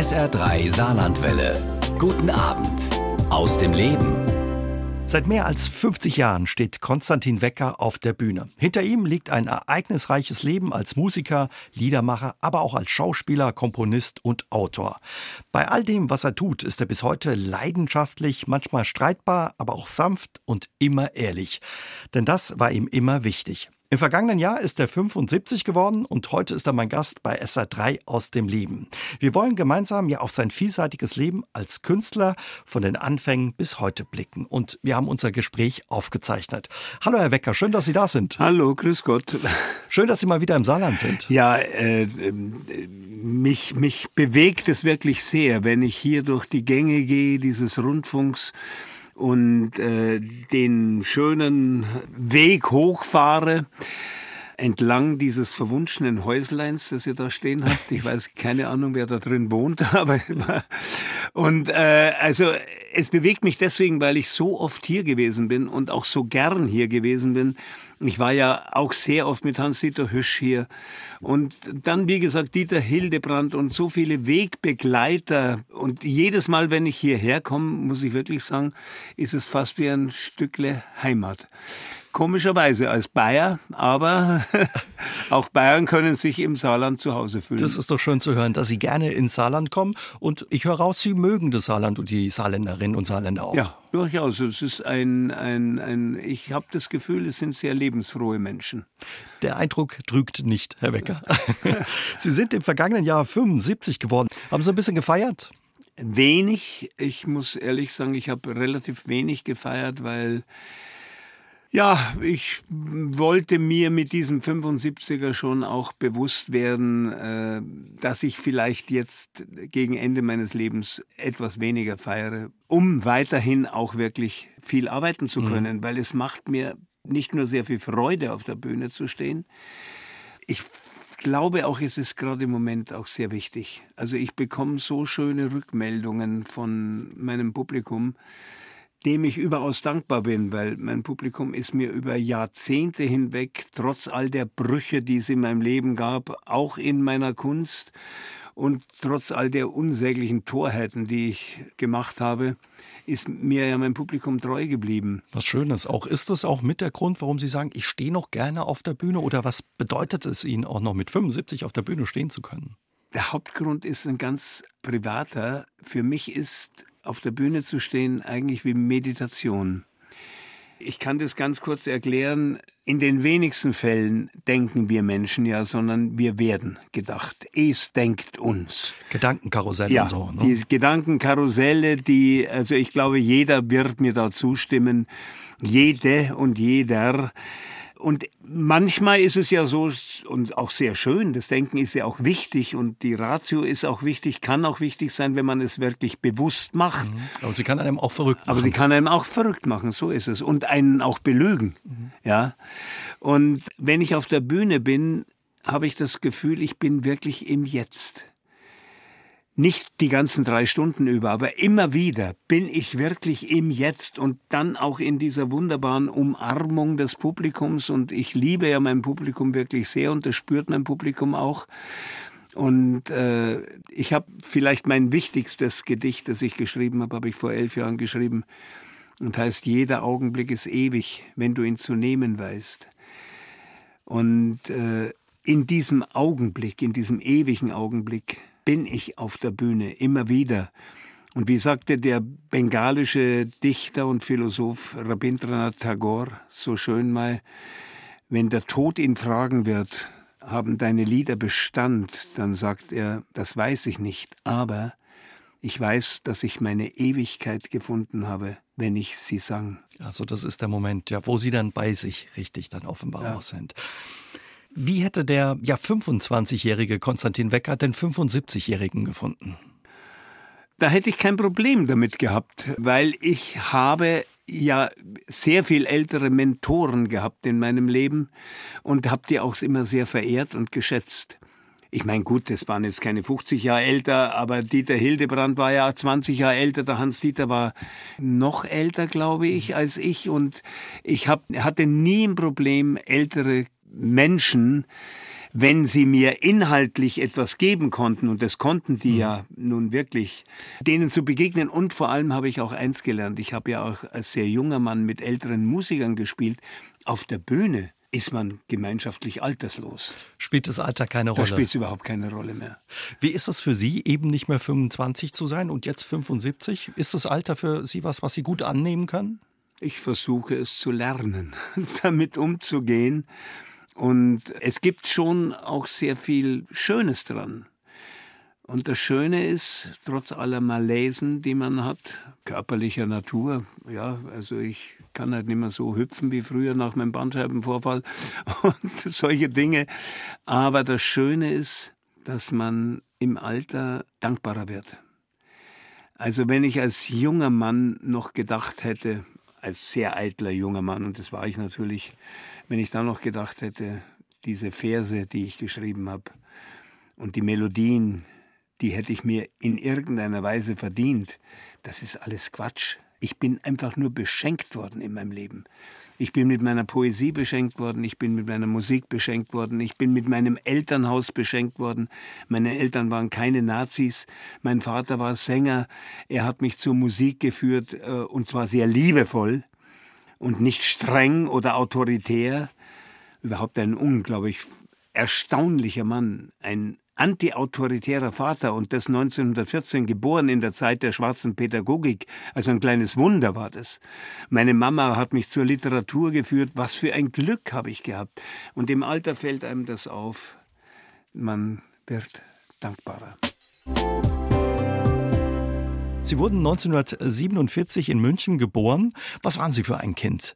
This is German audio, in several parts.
SR3 Saarlandwelle. Guten Abend aus dem Leben. Seit mehr als 50 Jahren steht Konstantin Wecker auf der Bühne. Hinter ihm liegt ein ereignisreiches Leben als Musiker, Liedermacher, aber auch als Schauspieler, Komponist und Autor. Bei all dem, was er tut, ist er bis heute leidenschaftlich, manchmal streitbar, aber auch sanft und immer ehrlich. Denn das war ihm immer wichtig. Im vergangenen Jahr ist er 75 geworden und heute ist er mein Gast bei SA3 aus dem Leben. Wir wollen gemeinsam ja auf sein vielseitiges Leben als Künstler von den Anfängen bis heute blicken und wir haben unser Gespräch aufgezeichnet. Hallo Herr Wecker, schön, dass Sie da sind. Hallo, grüß Gott. Schön, dass Sie mal wieder im Saarland sind. Ja, äh, mich, mich bewegt es wirklich sehr, wenn ich hier durch die Gänge gehe, dieses Rundfunks und äh, den schönen Weg hochfahre entlang dieses verwunschenen Häusleins, das ihr da stehen habt. Ich weiß keine Ahnung, wer da drin wohnt, aber und äh, also es bewegt mich deswegen, weil ich so oft hier gewesen bin und auch so gern hier gewesen bin ich war ja auch sehr oft mit Hans-Dieter Hüsch hier. Und dann, wie gesagt, Dieter Hildebrand und so viele Wegbegleiter. Und jedes Mal, wenn ich hierher komme, muss ich wirklich sagen, ist es fast wie ein Stückle Heimat. Komischerweise als Bayer, aber auch Bayern können sich im Saarland zu Hause fühlen. Das ist doch schön zu hören, dass Sie gerne ins Saarland kommen. Und ich höre raus, Sie mögen das Saarland und die Saarländerinnen und Saarländer auch. Ja, durchaus. Es ist ein, ein, ein ich habe das Gefühl, es sind sehr lebensfrohe Menschen. Der Eindruck trügt nicht, Herr Wecker. Sie sind im vergangenen Jahr 75 geworden. Haben Sie ein bisschen gefeiert? Wenig. Ich muss ehrlich sagen, ich habe relativ wenig gefeiert, weil ja, ich wollte mir mit diesem 75er schon auch bewusst werden, äh, dass ich vielleicht jetzt gegen Ende meines Lebens etwas weniger feiere, um weiterhin auch wirklich viel arbeiten zu mhm. können, mhm. weil es macht mir nicht nur sehr viel Freude, auf der Bühne zu stehen. Ich glaube auch, es ist gerade im Moment auch sehr wichtig. Also ich bekomme so schöne Rückmeldungen von meinem Publikum, dem ich überaus dankbar bin, weil mein Publikum ist mir über Jahrzehnte hinweg, trotz all der Brüche, die es in meinem Leben gab, auch in meiner Kunst und trotz all der unsäglichen Torheiten, die ich gemacht habe, ist mir ja mein Publikum treu geblieben. Was Schönes. Auch ist das auch mit der Grund, warum Sie sagen, ich stehe noch gerne auf der Bühne oder was bedeutet es Ihnen auch noch mit 75 auf der Bühne stehen zu können? Der Hauptgrund ist ein ganz privater. Für mich ist auf der Bühne zu stehen eigentlich wie Meditation. Ich kann das ganz kurz erklären. In den wenigsten Fällen denken wir Menschen ja, sondern wir werden gedacht. Es denkt uns. Gedankenkarusselle ja, und so. Ne? Die Gedankenkarusselle, die, also ich glaube, jeder wird mir da zustimmen. Jede und jeder und manchmal ist es ja so und auch sehr schön, das Denken ist ja auch wichtig und die Ratio ist auch wichtig, kann auch wichtig sein, wenn man es wirklich bewusst macht. Mhm. Aber sie kann einem auch verrückt machen. Aber sie kann einem auch verrückt machen, so ist es. Und einen auch belügen. Mhm. Ja. Und wenn ich auf der Bühne bin, habe ich das Gefühl, ich bin wirklich im Jetzt nicht die ganzen drei Stunden über, aber immer wieder bin ich wirklich im Jetzt und dann auch in dieser wunderbaren Umarmung des Publikums und ich liebe ja mein Publikum wirklich sehr und das spürt mein Publikum auch. Und äh, ich habe vielleicht mein wichtigstes Gedicht, das ich geschrieben habe, habe ich vor elf Jahren geschrieben und heißt, jeder Augenblick ist ewig, wenn du ihn zu nehmen weißt. Und äh, in diesem Augenblick, in diesem ewigen Augenblick, bin ich auf der Bühne, immer wieder. Und wie sagte der bengalische Dichter und Philosoph Rabindranath Tagore so schön mal, wenn der Tod ihn fragen wird, haben deine Lieder Bestand, dann sagt er, das weiß ich nicht, aber ich weiß, dass ich meine Ewigkeit gefunden habe, wenn ich sie sang. Also das ist der Moment, ja, wo sie dann bei sich richtig dann offenbar ja. auch sind. Wie hätte der ja 25-jährige Konstantin Wecker den 75-jährigen gefunden? Da hätte ich kein Problem damit gehabt, weil ich habe ja sehr viel ältere Mentoren gehabt in meinem Leben und habe die auch immer sehr verehrt und geschätzt. Ich meine, gut, das waren jetzt keine 50 Jahre älter, aber Dieter Hildebrand war ja 20 Jahre älter, der Hans-Dieter war noch älter, glaube ich, als ich. Und ich hab, hatte nie ein Problem, ältere Menschen wenn sie mir inhaltlich etwas geben konnten, und das konnten die mhm. ja nun wirklich, denen zu begegnen. Und vor allem habe ich auch eins gelernt. Ich habe ja auch als sehr junger Mann mit älteren Musikern gespielt. Auf der Bühne ist man gemeinschaftlich alterslos. Spielt das Alter keine Rolle? Da spielt es überhaupt keine Rolle mehr. Wie ist es für Sie, eben nicht mehr 25 zu sein und jetzt 75? Ist das Alter für Sie was, was Sie gut annehmen können? Ich versuche es zu lernen, damit umzugehen. Und es gibt schon auch sehr viel Schönes dran. Und das Schöne ist, trotz aller Malaisen, die man hat, körperlicher Natur, ja, also ich kann halt nicht mehr so hüpfen wie früher nach meinem Bandscheibenvorfall und solche Dinge. Aber das Schöne ist, dass man im Alter dankbarer wird. Also wenn ich als junger Mann noch gedacht hätte, als sehr eitler junger Mann, und das war ich natürlich, wenn ich dann noch gedacht hätte, diese Verse, die ich geschrieben habe, und die Melodien, die hätte ich mir in irgendeiner Weise verdient, das ist alles Quatsch. Ich bin einfach nur beschenkt worden in meinem Leben. Ich bin mit meiner Poesie beschenkt worden, ich bin mit meiner Musik beschenkt worden, ich bin mit meinem Elternhaus beschenkt worden. Meine Eltern waren keine Nazis, mein Vater war Sänger, er hat mich zur Musik geführt äh, und zwar sehr liebevoll und nicht streng oder autoritär. Überhaupt ein unglaublich erstaunlicher Mann, ein antiautoritärer Vater und das 1914 geboren in der Zeit der schwarzen Pädagogik. Also ein kleines Wunder war das. Meine Mama hat mich zur Literatur geführt. Was für ein Glück habe ich gehabt. Und im Alter fällt einem das auf. Man wird dankbarer. Sie wurden 1947 in München geboren. Was waren Sie für ein Kind?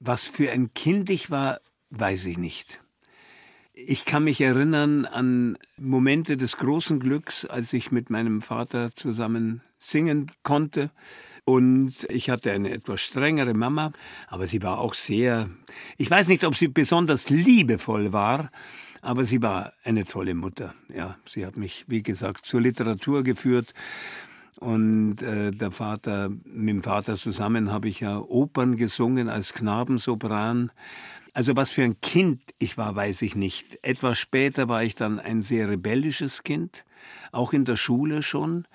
Was für ein Kind ich war, weiß ich nicht. Ich kann mich erinnern an Momente des großen Glücks, als ich mit meinem Vater zusammen singen konnte. Und ich hatte eine etwas strengere Mama, aber sie war auch sehr, ich weiß nicht, ob sie besonders liebevoll war, aber sie war eine tolle Mutter. Ja, sie hat mich, wie gesagt, zur Literatur geführt. Und äh, der Vater, mit dem Vater zusammen habe ich ja Opern gesungen als Knabensopran. Also was für ein Kind ich war, weiß ich nicht. Etwas später war ich dann ein sehr rebellisches Kind, auch in der Schule schon.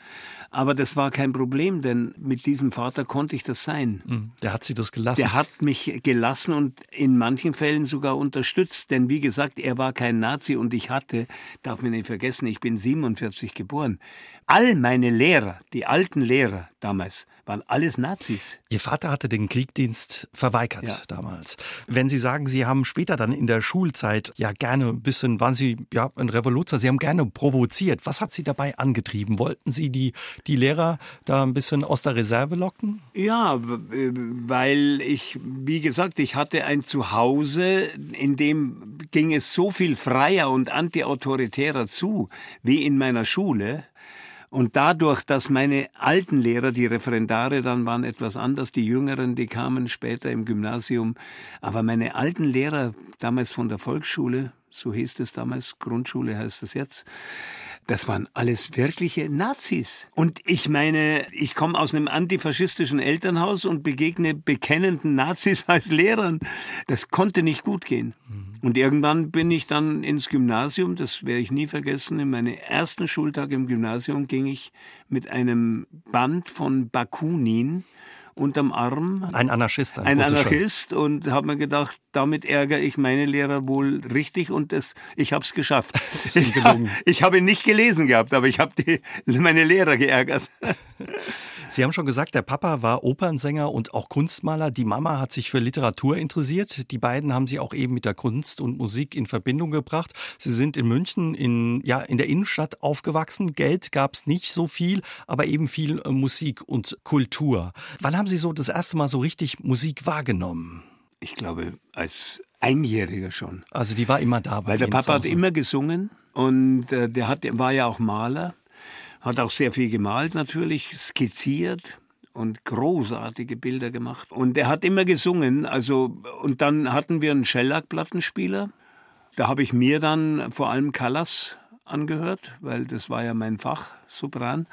Aber das war kein Problem, denn mit diesem Vater konnte ich das sein. Hm, der hat sie das gelassen. Der hat mich gelassen und in manchen Fällen sogar unterstützt. Denn wie gesagt, er war kein Nazi und ich hatte, darf man nicht vergessen, ich bin 47 geboren. All meine Lehrer, die alten Lehrer damals, waren alles Nazis. Ihr Vater hatte den Kriegdienst verweigert ja. damals. Wenn Sie sagen, Sie haben später dann in der Schulzeit ja gerne ein bisschen, waren Sie ja ein Revoluzer, Sie haben gerne provoziert. Was hat Sie dabei angetrieben? Wollten Sie die, die Lehrer da ein bisschen aus der Reserve locken? Ja, weil ich, wie gesagt, ich hatte ein Zuhause, in dem ging es so viel freier und antiautoritärer zu wie in meiner Schule. Und dadurch, dass meine alten Lehrer, die Referendare, dann waren etwas anders, die jüngeren, die kamen später im Gymnasium, aber meine alten Lehrer, damals von der Volksschule, so hieß es damals, Grundschule heißt es jetzt, das waren alles wirkliche Nazis. Und ich meine, ich komme aus einem antifaschistischen Elternhaus und begegne bekennenden Nazis als Lehrern. Das konnte nicht gut gehen. Mhm. Und irgendwann bin ich dann ins Gymnasium, das werde ich nie vergessen. In meinen ersten Schultag im Gymnasium ging ich mit einem Band von Bakunin unterm Arm. Ein Anarchist. Ein, ein Anarchist und habe mir gedacht, damit ärgere ich meine Lehrer wohl richtig und das, ich habe es geschafft. Ich, ich habe ihn nicht gelesen gehabt, aber ich habe meine Lehrer geärgert. Sie haben schon gesagt, der Papa war Opernsänger und auch Kunstmaler. Die Mama hat sich für Literatur interessiert. Die beiden haben sie auch eben mit der Kunst und Musik in Verbindung gebracht. Sie sind in München in, ja, in der Innenstadt aufgewachsen. Geld gab es nicht so viel, aber eben viel äh, Musik und Kultur. Wann haben Sie so das erste Mal so richtig Musik wahrgenommen? Ich glaube, als Einjähriger schon. Also die war immer da. Weil der Papa hat immer gesungen und äh, der hat, war ja auch Maler. Hat auch sehr viel gemalt natürlich, skizziert und großartige Bilder gemacht. Und er hat immer gesungen. Also, und dann hatten wir einen Shellac-Plattenspieler. Da habe ich mir dann vor allem Callas angehört, weil das war ja mein Fach, Sopran.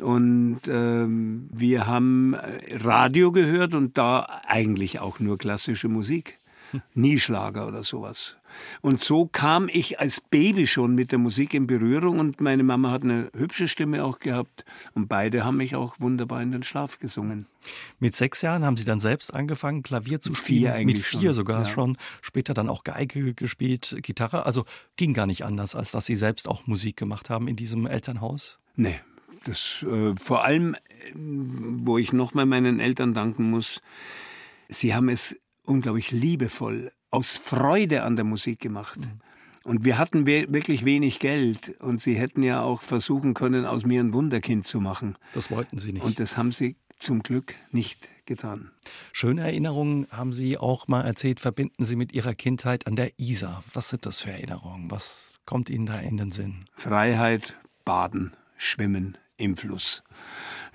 Und ähm, wir haben Radio gehört und da eigentlich auch nur klassische Musik. Hm. Nie Schlager oder sowas. Und so kam ich als Baby schon mit der Musik in Berührung und meine Mama hat eine hübsche Stimme auch gehabt und beide haben mich auch wunderbar in den Schlaf gesungen. Mit sechs Jahren haben Sie dann selbst angefangen, Klavier zu spielen. vier eigentlich Mit vier schon, sogar ja. schon. Später dann auch Geige gespielt, Gitarre. Also ging gar nicht anders, als dass Sie selbst auch Musik gemacht haben in diesem Elternhaus. Nee, das äh, vor allem, äh, wo ich nochmal meinen Eltern danken muss, sie haben es unglaublich liebevoll aus Freude an der Musik gemacht. Und wir hatten wirklich wenig Geld und sie hätten ja auch versuchen können, aus mir ein Wunderkind zu machen. Das wollten Sie nicht. Und das haben sie zum Glück nicht getan. Schöne Erinnerungen haben Sie auch mal erzählt, verbinden Sie mit Ihrer Kindheit an der Isar. Was sind das für Erinnerungen? Was kommt Ihnen da in den Sinn? Freiheit, Baden, Schwimmen im Fluss.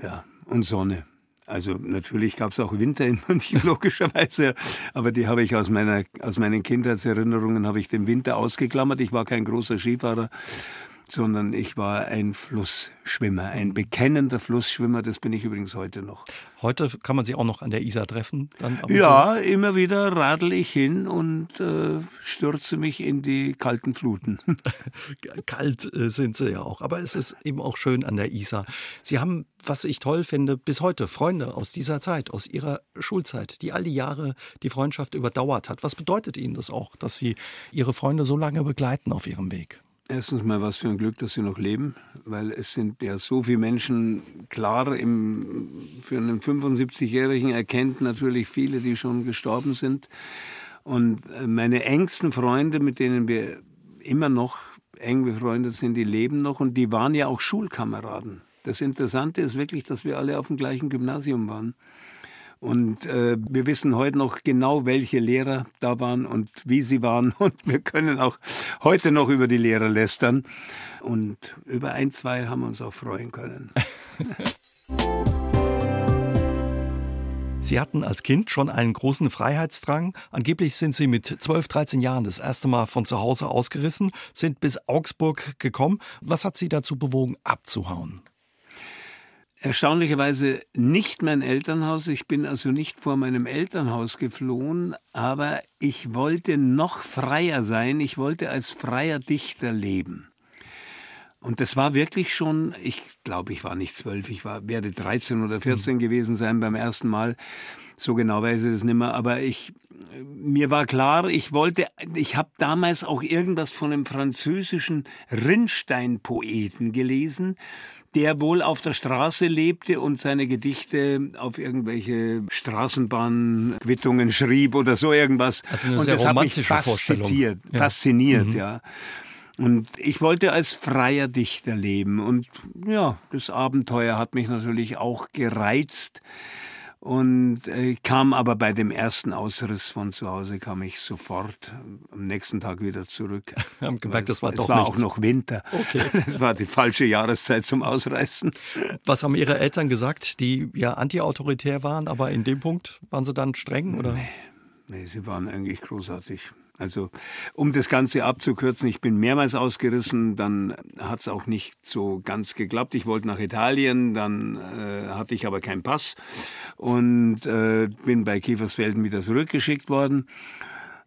Ja, und Sonne. Also natürlich gab es auch Winter in München, logischerweise, aber die habe ich aus, meiner, aus meinen Kindheitserinnerungen, habe ich den Winter ausgeklammert. Ich war kein großer Skifahrer, sondern ich war ein Flussschwimmer, ein bekennender Flussschwimmer, das bin ich übrigens heute noch. Heute kann man Sie auch noch an der Isar treffen? Ja, immer wieder radel ich hin und äh, stürze mich in die kalten Fluten. Kalt äh, sind Sie ja auch, aber es ist eben auch schön an der Isar. Sie haben, was ich toll finde, bis heute Freunde aus dieser Zeit, aus Ihrer Schulzeit, die all die Jahre die Freundschaft überdauert hat. Was bedeutet Ihnen das auch, dass Sie Ihre Freunde so lange begleiten auf Ihrem Weg? Erstens mal was für ein Glück, dass sie noch leben, weil es sind ja so viele Menschen, klar, im, für einen 75-Jährigen erkennt natürlich viele, die schon gestorben sind. Und äh, meine engsten Freunde, mit denen wir immer noch eng befreundet sind, die leben noch und die waren ja auch Schulkameraden. Das Interessante ist wirklich, dass wir alle auf dem gleichen Gymnasium waren. Und äh, wir wissen heute noch genau, welche Lehrer da waren und wie sie waren. Und wir können auch heute noch über die Lehrer lästern. Und über ein, zwei haben wir uns auch freuen können. Sie hatten als Kind schon einen großen Freiheitsdrang. Angeblich sind Sie mit 12, 13 Jahren das erste Mal von zu Hause ausgerissen, sind bis Augsburg gekommen. Was hat Sie dazu bewogen, abzuhauen? Erstaunlicherweise nicht mein Elternhaus. Ich bin also nicht vor meinem Elternhaus geflohen, aber ich wollte noch freier sein. Ich wollte als freier Dichter leben. Und das war wirklich schon, ich glaube, ich war nicht zwölf, ich war, werde 13 oder 14 gewesen sein beim ersten Mal. So genau weiß ich das nicht mehr. Aber ich, mir war klar, ich wollte, ich habe damals auch irgendwas von einem französischen Rinnstein-Poeten gelesen, der wohl auf der Straße lebte und seine Gedichte auf irgendwelche Straßenbahnquittungen schrieb oder so irgendwas. Also eine und sehr das hat mich romantische fasziniert, Ja. fasziniert, ja. Und ich wollte als freier Dichter leben. Und ja, das Abenteuer hat mich natürlich auch gereizt. Und äh, kam aber bei dem ersten Ausriss von zu Hause, kam ich sofort am nächsten Tag wieder zurück. Haben gemerkt, Weil das war es, doch es war nichts. auch noch Winter. Okay. Das war die falsche Jahreszeit zum Ausreißen. Was haben Ihre Eltern gesagt, die ja antiautoritär waren, aber in dem Punkt waren sie dann streng? Oder? Nee, sie waren eigentlich großartig. Also, um das Ganze abzukürzen, ich bin mehrmals ausgerissen, dann hat es auch nicht so ganz geklappt. Ich wollte nach Italien, dann äh, hatte ich aber keinen Pass und äh, bin bei Kiefersfelden wieder zurückgeschickt worden.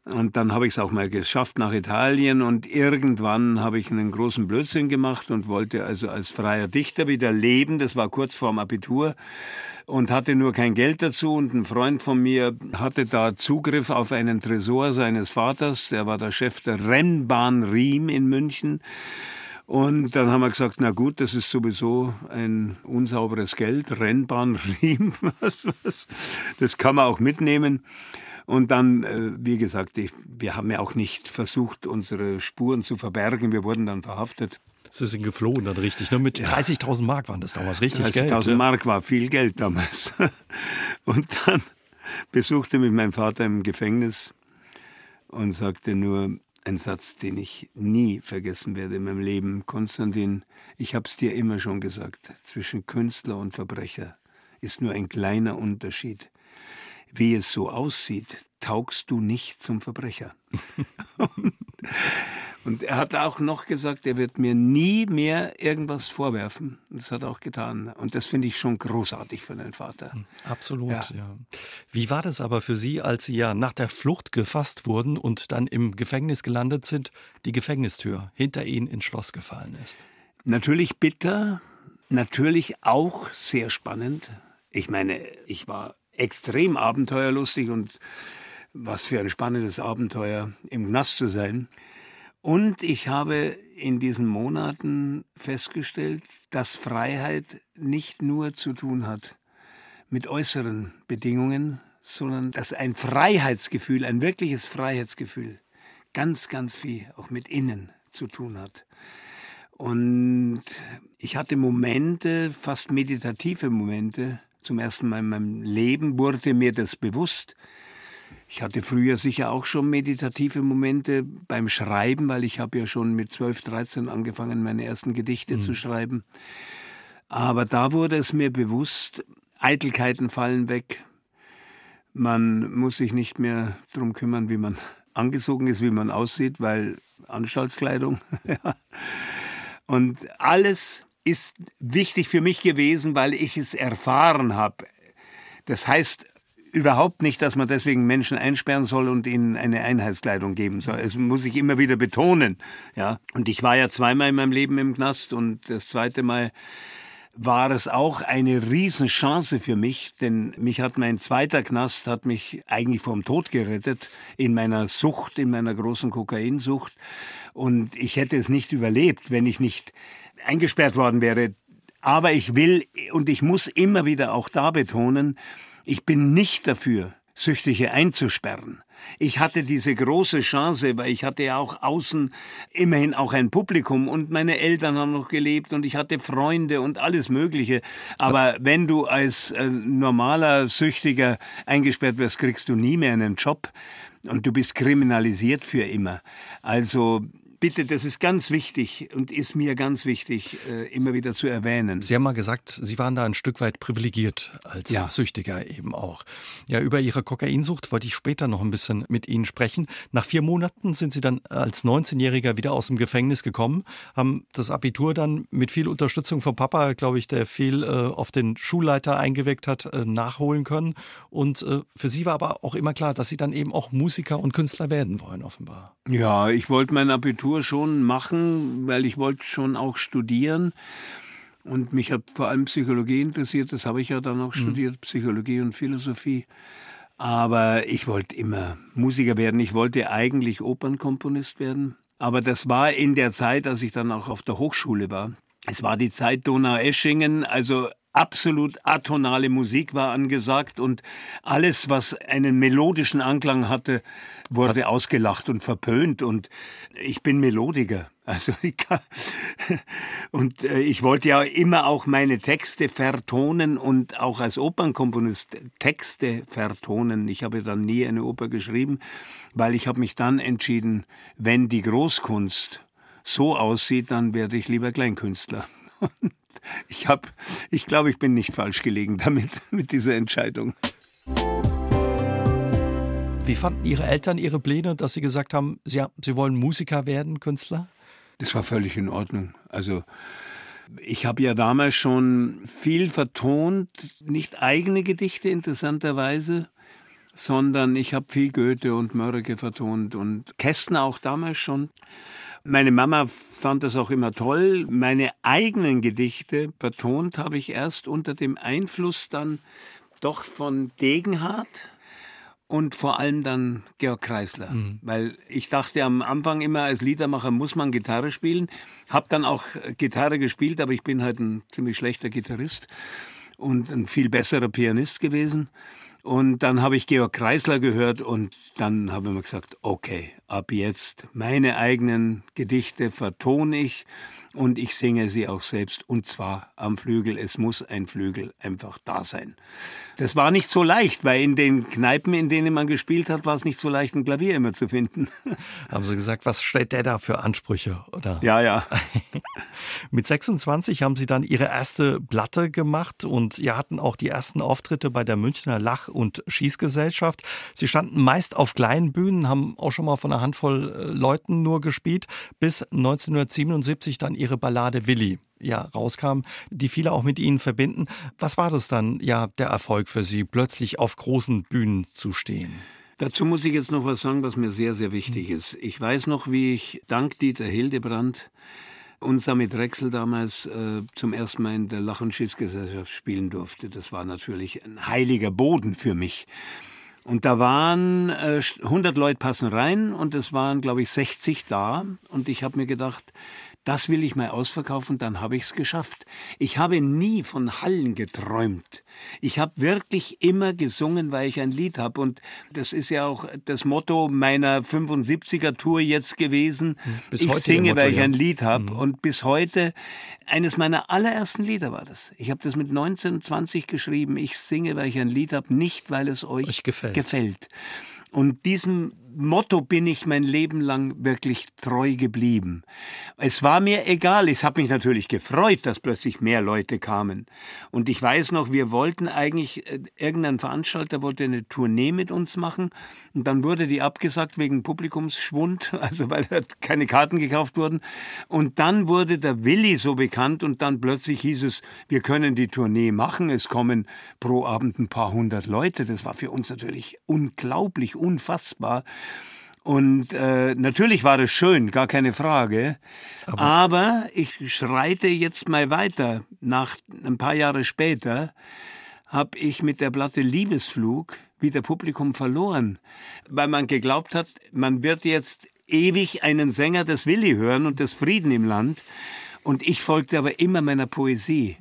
Und dann habe ich es auch mal geschafft nach Italien und irgendwann habe ich einen großen Blödsinn gemacht und wollte also als freier Dichter wieder leben. Das war kurz vorm Abitur und hatte nur kein Geld dazu und ein Freund von mir hatte da Zugriff auf einen Tresor seines Vaters, der war der Chef der Rennbahn Riem in München. Und dann haben wir gesagt, na gut, das ist sowieso ein unsauberes Geld, Rennbahn Riem, was, was, das kann man auch mitnehmen. Und dann, äh, wie gesagt, ich, wir haben ja auch nicht versucht, unsere Spuren zu verbergen. Wir wurden dann verhaftet. Sie sind geflohen dann richtig. Ne? Mit 30.000 Mark waren das damals richtig Geld. 30.000 ja. Mark war viel Geld damals. Und dann besuchte mich mein Vater im Gefängnis und sagte nur einen Satz, den ich nie vergessen werde in meinem Leben. Konstantin, ich hab's dir immer schon gesagt, zwischen Künstler und Verbrecher ist nur ein kleiner Unterschied. Wie es so aussieht, taugst du nicht zum Verbrecher. Und er hat auch noch gesagt, er wird mir nie mehr irgendwas vorwerfen. Das hat er auch getan. Und das finde ich schon großartig für einen Vater. Hm, absolut, ja. ja. Wie war das aber für Sie, als Sie ja nach der Flucht gefasst wurden und dann im Gefängnis gelandet sind, die Gefängnistür hinter Ihnen ins Schloss gefallen ist? Natürlich bitter, natürlich auch sehr spannend. Ich meine, ich war extrem abenteuerlustig und was für ein spannendes Abenteuer, im Knast zu sein. Und ich habe in diesen Monaten festgestellt, dass Freiheit nicht nur zu tun hat mit äußeren Bedingungen, sondern dass ein Freiheitsgefühl, ein wirkliches Freiheitsgefühl, ganz, ganz viel auch mit innen zu tun hat. Und ich hatte Momente, fast meditative Momente, zum ersten Mal in meinem Leben wurde mir das bewusst, ich hatte früher sicher auch schon meditative Momente beim Schreiben, weil ich habe ja schon mit 12, 13 angefangen, meine ersten Gedichte mhm. zu schreiben. Aber da wurde es mir bewusst, Eitelkeiten fallen weg. Man muss sich nicht mehr darum kümmern, wie man angezogen ist, wie man aussieht, weil Anstaltskleidung. Und alles ist wichtig für mich gewesen, weil ich es erfahren habe. Das heißt, überhaupt nicht, dass man deswegen Menschen einsperren soll und ihnen eine Einheitskleidung geben soll. Es muss ich immer wieder betonen. Ja, und ich war ja zweimal in meinem Leben im Knast und das zweite Mal war es auch eine Riesenchance für mich, denn mich hat mein zweiter Knast hat mich eigentlich vom Tod gerettet in meiner Sucht, in meiner großen Kokainsucht und ich hätte es nicht überlebt, wenn ich nicht eingesperrt worden wäre. Aber ich will und ich muss immer wieder auch da betonen, ich bin nicht dafür, Süchtige einzusperren. Ich hatte diese große Chance, weil ich hatte ja auch außen immerhin auch ein Publikum und meine Eltern haben noch gelebt und ich hatte Freunde und alles Mögliche. Aber wenn du als äh, normaler Süchtiger eingesperrt wirst, kriegst du nie mehr einen Job und du bist kriminalisiert für immer. Also bitte, das ist ganz wichtig und ist mir ganz wichtig, äh, immer wieder zu erwähnen. Sie haben mal gesagt, Sie waren da ein Stück weit privilegiert als ja. Süchtiger eben auch. Ja, über Ihre Kokainsucht wollte ich später noch ein bisschen mit Ihnen sprechen. Nach vier Monaten sind Sie dann als 19-Jähriger wieder aus dem Gefängnis gekommen, haben das Abitur dann mit viel Unterstützung vom Papa, glaube ich, der viel äh, auf den Schulleiter eingeweckt hat, äh, nachholen können. Und äh, für Sie war aber auch immer klar, dass Sie dann eben auch Musiker und Künstler werden wollen, offenbar. Ja, ich wollte mein Abitur Abitur schon machen, weil ich wollte schon auch studieren. Und mich hat vor allem Psychologie interessiert, das habe ich ja dann auch mhm. studiert, Psychologie und Philosophie. Aber ich wollte immer Musiker werden. Ich wollte eigentlich Opernkomponist werden. Aber das war in der Zeit, als ich dann auch auf der Hochschule war. Es war die Zeit Donau-Eschingen, also absolut atonale Musik war angesagt und alles, was einen melodischen Anklang hatte, wurde ausgelacht und verpönt und ich bin Melodiker. Also ich kann, und äh, ich wollte ja immer auch meine Texte vertonen und auch als Opernkomponist Texte vertonen. Ich habe dann nie eine Oper geschrieben, weil ich habe mich dann entschieden, wenn die Großkunst so aussieht, dann werde ich lieber Kleinkünstler. ich habe, ich glaube, ich bin nicht falsch gelegen damit, mit dieser Entscheidung. Wie fanden Ihre Eltern Ihre Pläne, dass Sie gesagt haben, Sie, Sie wollen Musiker werden, Künstler? Das war völlig in Ordnung. Also ich habe ja damals schon viel vertont, nicht eigene Gedichte interessanterweise, sondern ich habe viel Goethe und Mörike vertont und Kästner auch damals schon. Meine Mama fand das auch immer toll. Meine eigenen Gedichte betont habe ich erst unter dem Einfluss dann doch von Degenhardt und vor allem dann Georg Kreisler. Mhm. Weil ich dachte am Anfang immer, als Liedermacher muss man Gitarre spielen. Hab dann auch Gitarre gespielt, aber ich bin halt ein ziemlich schlechter Gitarrist und ein viel besserer Pianist gewesen. Und dann habe ich Georg Kreisler gehört und dann habe ich mir gesagt, okay, ab jetzt meine eigenen Gedichte vertone ich und ich singe sie auch selbst und zwar am Flügel. Es muss ein Flügel einfach da sein. Das war nicht so leicht, weil in den Kneipen, in denen man gespielt hat, war es nicht so leicht, ein Klavier immer zu finden. Haben Sie gesagt, was stellt der da für Ansprüche, oder? Ja, ja. Mit 26 haben Sie dann Ihre erste Platte gemacht und ja, hatten auch die ersten Auftritte bei der Münchner Lach- und Schießgesellschaft. Sie standen meist auf kleinen Bühnen, haben auch schon mal von einer Handvoll äh, Leuten nur gespielt, bis 1977 dann ihre Ballade Willi ja rauskam, die viele auch mit ihnen verbinden. Was war das dann, ja, der Erfolg für Sie, plötzlich auf großen Bühnen zu stehen? Dazu muss ich jetzt noch was sagen, was mir sehr, sehr wichtig ist. Ich weiß noch, wie ich dank Dieter Hildebrand und Samit Drechsel damals äh, zum ersten Mal in der Lach- und Schissgesellschaft spielen durfte. Das war natürlich ein heiliger Boden für mich. Und da waren äh, 100 Leute passen rein und es waren, glaube ich, 60 da. Und ich habe mir gedacht, das will ich mal ausverkaufen, dann habe ich es geschafft. Ich habe nie von Hallen geträumt. Ich habe wirklich immer gesungen, weil ich ein Lied habe. Und das ist ja auch das Motto meiner 75er-Tour jetzt gewesen. Bis ich singe, Motto, weil ich ja. ein Lied habe. Mhm. Und bis heute, eines meiner allerersten Lieder war das. Ich habe das mit 19, 20 geschrieben. Ich singe, weil ich ein Lied habe, nicht weil es euch, Euch gefällt. gefällt. Und diesem Motto bin ich mein Leben lang wirklich treu geblieben. Es war mir egal, ich habe mich natürlich gefreut, dass plötzlich mehr Leute kamen. Und ich weiß noch, wir wollten eigentlich, äh, irgendein Veranstalter wollte eine Tournee mit uns machen und dann wurde die abgesagt wegen Publikumsschwund, also weil keine Karten gekauft wurden. Und dann wurde der Willi so bekannt und dann plötzlich hieß es, wir können die Tournee machen, es kommen pro Abend ein paar hundert Leute. Das war für uns natürlich unglaublich, unfassbar. Und äh, natürlich war es schön, gar keine Frage. Aber, ich schreite jetzt mal weiter. Nach ein paar Jahre später habe ich mit der Platte Liebesflug wieder Publikum verloren, weil man geglaubt hat, man wird jetzt ewig einen Sänger des Willi hören und des Frieden im Land. Und ich folgte aber immer meiner Poesie.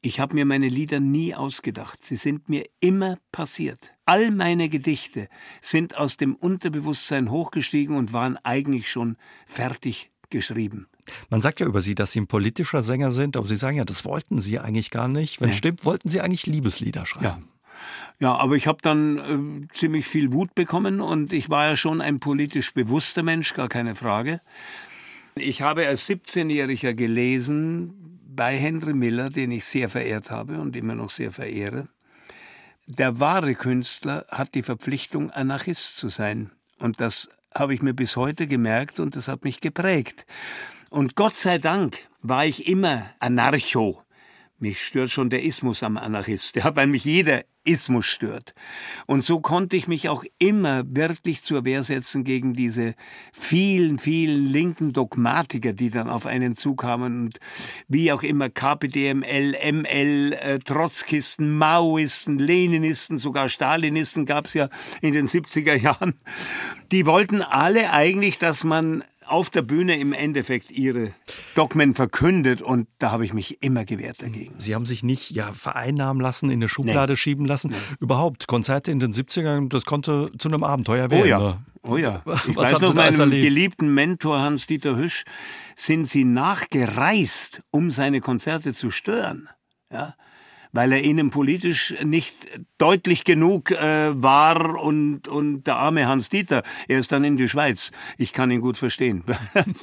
Ich habe mir meine Lieder nie ausgedacht. Sie sind mir immer passiert. All meine Gedichte sind aus dem Unterbewusstsein hochgestiegen und waren eigentlich schon fertig geschrieben. Man sagt ja über Sie, dass Sie ein politischer Sänger sind, aber Sie sagen ja, das wollten Sie eigentlich gar nicht. Wenn Nee. stimmt, wollten Sie eigentlich Liebeslieder schreiben. Ja. Ja, aber ich habe dann äh, ziemlich viel Wut bekommen und ich war ja schon ein politisch bewusster Mensch, gar keine Frage. Ich habe als 17-Jähriger gelesen bei Henry Miller, den ich sehr verehrt habe und immer noch sehr verehre. Der wahre Künstler hat die Verpflichtung, Anarchist zu sein. Und das habe ich mir bis heute gemerkt und das hat mich geprägt. Und Gott sei Dank war ich immer Anarcho. Mich stört schon der Ismus am Anarchist, ja, weil mich jeder Ismus stört. Und so konnte ich mich auch immer wirklich zur Wehr setzen gegen diese vielen, vielen linken Dogmatiker, die dann auf einen zukamen und wie auch immer KPDML, ML, äh, Trotzkisten, Maoisten, Leninisten, sogar Stalinisten gab es ja in den 70er Jahren. Die wollten alle eigentlich, dass man auf der Bühne im Endeffekt ihre Dogmen verkündet und da habe ich mich immer gewehrt dagegen. Sie haben sich nicht ja vereinnahmen lassen, in eine Schublade schieben lassen. Überhaupt, Konzerte in den 70ern, das konnte zu einem Abenteuer werden. Oh ja, ne? oh ja. Ich Was weiß noch, meinem geliebten Mentor Hans-Dieter Hüsch sind sie nachgereist, um seine Konzerte zu stören. Ja? Weil er ihnen politisch nicht deutlich genug äh, war und, und der arme Hans-Dieter, er ist dann in die Schweiz. Ich kann ihn gut verstehen.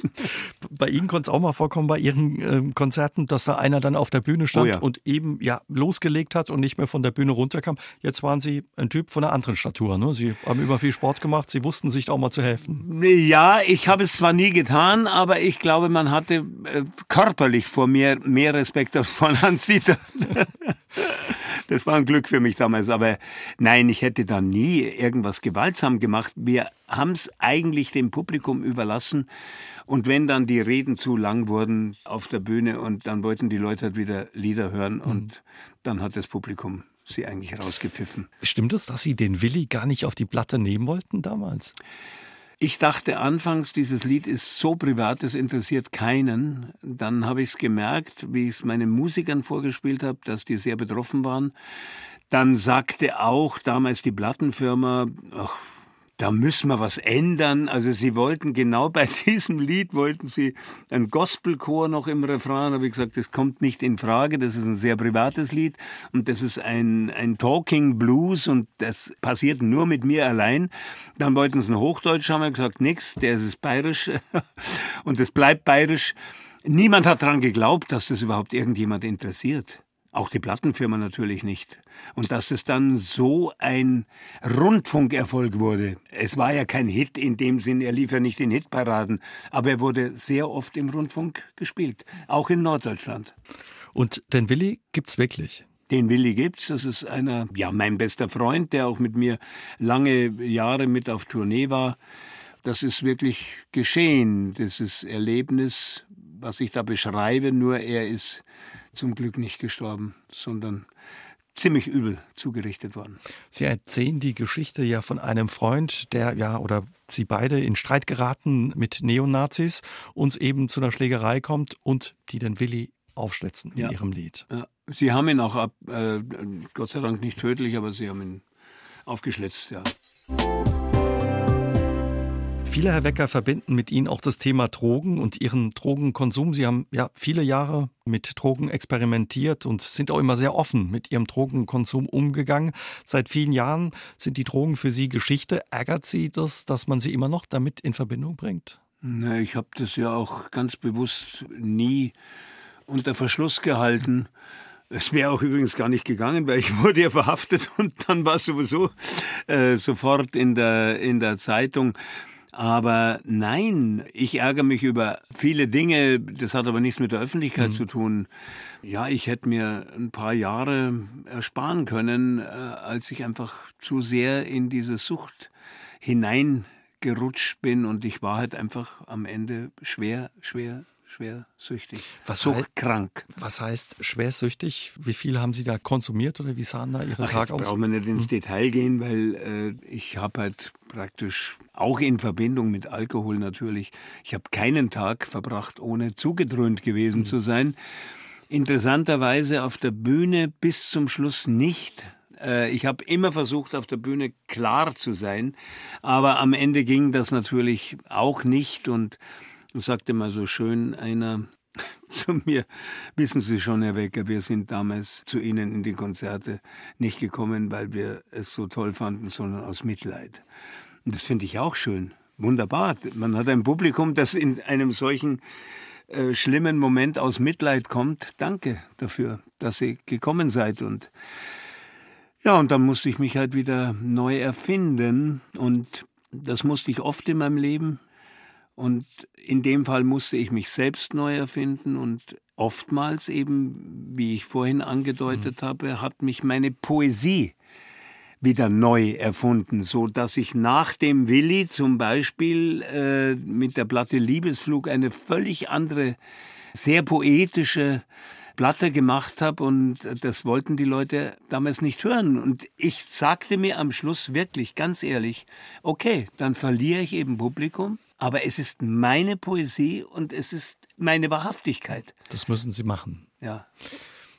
Bei Ihnen konnte es auch mal vorkommen, bei Ihren ähm, Konzerten, dass da einer dann auf der Bühne stand Oh ja. und eben ja losgelegt hat und nicht mehr von der Bühne runterkam. Jetzt waren Sie ein Typ von einer anderen Statur. Ne? Sie haben immer viel Sport gemacht, Sie wussten sich auch mal zu helfen. Ja, ich habe es zwar nie getan, aber ich glaube, man hatte äh, körperlich vor mir mehr Respekt als vor Hans-Dieter. Das war ein Glück für mich damals, aber nein, ich hätte da nie irgendwas gewaltsam gemacht. Wir haben es eigentlich dem Publikum überlassen. Und wenn dann die Reden zu lang wurden auf der Bühne und dann wollten die Leute halt wieder Lieder hören und dann hat das Publikum sie eigentlich rausgepfiffen. Stimmt es, dass Sie den Willi gar nicht auf die Platte nehmen wollten damals? Ich dachte anfangs, dieses Lied ist so privat, es interessiert keinen. Dann habe ich es gemerkt, wie ich es meinen Musikern vorgespielt habe, dass die sehr betroffen waren. Dann sagte auch damals die Plattenfirma, ach, da müssen wir was ändern. Also sie wollten genau bei diesem Lied wollten sie einen Gospelchor noch im Refrain. Da habe ich gesagt, das kommt nicht in Frage. Das ist ein sehr privates Lied und das ist ein, ein Talking Blues und das passiert nur mit mir allein. Dann wollten sie ein Hochdeutsch haben, wir gesagt, nix, der ist bayerisch und es bleibt bayerisch. Niemand hat daran geglaubt, dass das überhaupt irgendjemand interessiert. Auch die Plattenfirma natürlich nicht. Und dass es dann so ein Rundfunkerfolg wurde. Es war ja kein Hit in dem Sinn, er lief ja nicht in Hitparaden, aber er wurde sehr oft im Rundfunk gespielt, auch in Norddeutschland. Und den Willi gibt's wirklich? Den Willi gibt's. Das ist einer, ja, mein bester Freund, der auch mit mir lange Jahre mit auf Tournee war. Das ist wirklich geschehen, dieses Erlebnis, was ich da beschreibe. Nur er ist zum Glück nicht gestorben, sondern ziemlich übel zugerichtet worden. Sie erzählen die Geschichte ja von einem Freund, der ja oder Sie beide in Streit geraten mit Neonazis, uns eben zu einer Schlägerei kommt und die den Willi aufschlitzen in Ja. ihrem Lied. Ja. Sie haben ihn auch ab, äh, Gott sei Dank nicht tödlich, aber sie haben ihn aufgeschlitzt, ja. Viele, Herr Wecker, verbinden mit Ihnen auch das Thema Drogen und Ihren Drogenkonsum. Sie haben ja viele Jahre mit Drogen experimentiert und sind auch immer sehr offen mit Ihrem Drogenkonsum umgegangen. Seit vielen Jahren sind die Drogen für Sie Geschichte. Ärgert Sie das, dass man sie immer noch damit in Verbindung bringt? Na, ich habe das ja auch ganz bewusst nie unter Verschluss gehalten. Es wäre auch übrigens gar nicht gegangen, weil ich wurde ja verhaftet und dann war es sowieso äh, sofort in der, in der Zeitung. Aber nein, ich ärgere mich über viele Dinge. Das hat aber nichts mit der Öffentlichkeit zu tun. Ja, ich hätte mir ein paar Jahre ersparen können, äh, als ich einfach zu sehr in diese Sucht hineingerutscht bin und ich war halt einfach am Ende schwer, schwer, schwer süchtig. Was Suchtkrank. Was heißt schwersüchtig? Wie viel haben Sie da konsumiert oder wie sahen da Ihre Ach, Tage jetzt aus? brauchen wir nicht ins Detail gehen, weil äh, ich habe halt praktisch auch in Verbindung mit Alkohol natürlich, ich habe keinen Tag verbracht, ohne zugedröhnt gewesen zu sein. Interessanterweise auf der Bühne bis zum Schluss nicht. Äh, Ich habe immer versucht, auf der Bühne klar zu sein, aber am Ende ging das natürlich auch nicht und sagte mal so schön einer zu mir, wissen Sie schon, Herr Wecker, wir sind damals zu Ihnen in die Konzerte nicht gekommen, weil wir es so toll fanden, sondern aus Mitleid. Und das finde ich auch schön. Wunderbar. Man hat ein Publikum, das in einem solchen äh, schlimmen Moment aus Mitleid kommt. Danke dafür, dass Sie gekommen seid. Und ja, und dann musste ich mich halt wieder neu erfinden. Und das musste ich oft in meinem Leben. Und in dem Fall musste ich mich selbst neu erfinden und oftmals eben, wie ich vorhin angedeutet habe, hat mich meine Poesie wieder neu erfunden, so dass ich nach dem Willi zum Beispiel äh, mit der Platte Liebesflug eine völlig andere, sehr poetische Platte gemacht habe und das wollten die Leute damals nicht hören. Und ich sagte mir am Schluss wirklich ganz ehrlich, okay, dann verliere ich eben Publikum, aber es ist meine Poesie und es ist meine Wahrhaftigkeit. Das müssen Sie machen. Ja.